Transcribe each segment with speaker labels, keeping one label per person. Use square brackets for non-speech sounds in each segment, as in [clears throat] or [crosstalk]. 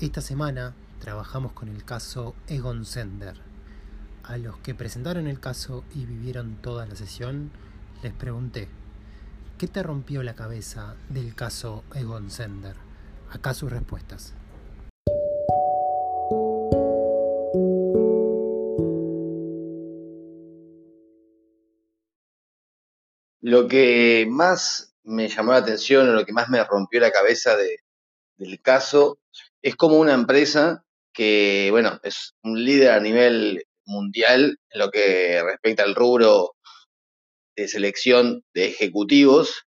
Speaker 1: Esta semana trabajamos con el caso Egon Sender. A los que presentaron el caso y vivieron toda la sesión, les pregunté, ¿qué te rompió la cabeza del caso Egon Sender? Acá sus respuestas.
Speaker 2: Lo que más me llamó la atención o lo que más me rompió la cabeza del caso es como una empresa que, bueno, es un líder a nivel mundial en lo que respecta al rubro de selección de ejecutivos,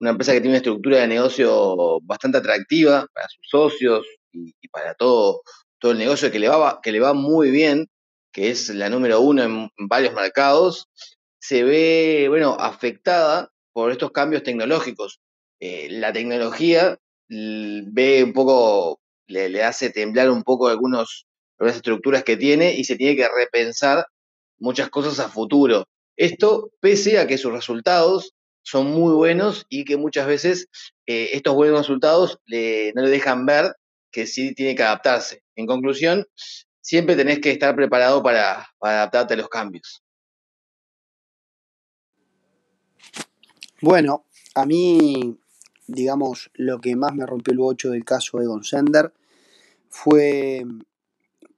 Speaker 2: una empresa que tiene una estructura de negocio bastante atractiva para sus socios y, para todo, todo el negocio que le, va, que le va muy bien, que es la número uno en varios mercados, se ve, bueno, afectada por estos cambios tecnológicos. Eh, la tecnología ve un poco, le, hace temblar un poco algunas estructuras que tiene y se tiene que repensar muchas cosas a futuro. Esto pese a que sus resultados son muy buenos y que muchas veces eh, estos buenos resultados no le dejan ver que sí tiene que adaptarse. En conclusión, siempre tenés que estar preparado para adaptarte a los cambios.
Speaker 3: Bueno, a mí, digamos, lo que más me rompió el bocho del caso Egon Sender fue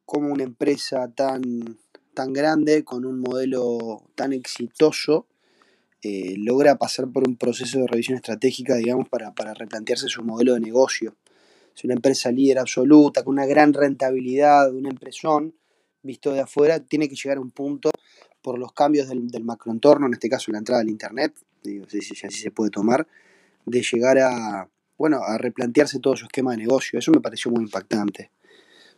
Speaker 3: como una empresa tan, tan grande, con un modelo tan exitoso, eh, logra pasar por un proceso de revisión estratégica, digamos, para, para replantearse su modelo de negocio. Es una empresa líder absoluta, con una gran rentabilidad, una empresón, visto de afuera, tiene que llegar a un punto por los cambios del, del macroentorno, en este caso la entrada del Internet, digo, si, así se puede tomar, de llegar a, bueno, a replantearse todo su esquema de negocio. Eso me pareció muy impactante.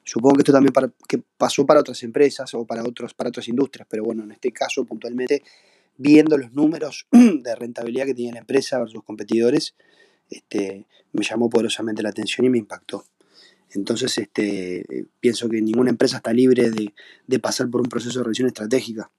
Speaker 3: Supongo que esto también que pasó para otras empresas o para, otros, para otras industrias, pero bueno, en este caso puntualmente, viendo los números [clears throat] de rentabilidad que tiene la empresa versus sus competidores, este, me llamó poderosamente la atención y me impactó. Entonces, este, pienso que ninguna empresa está libre de, de pasar por un proceso de revisión estratégica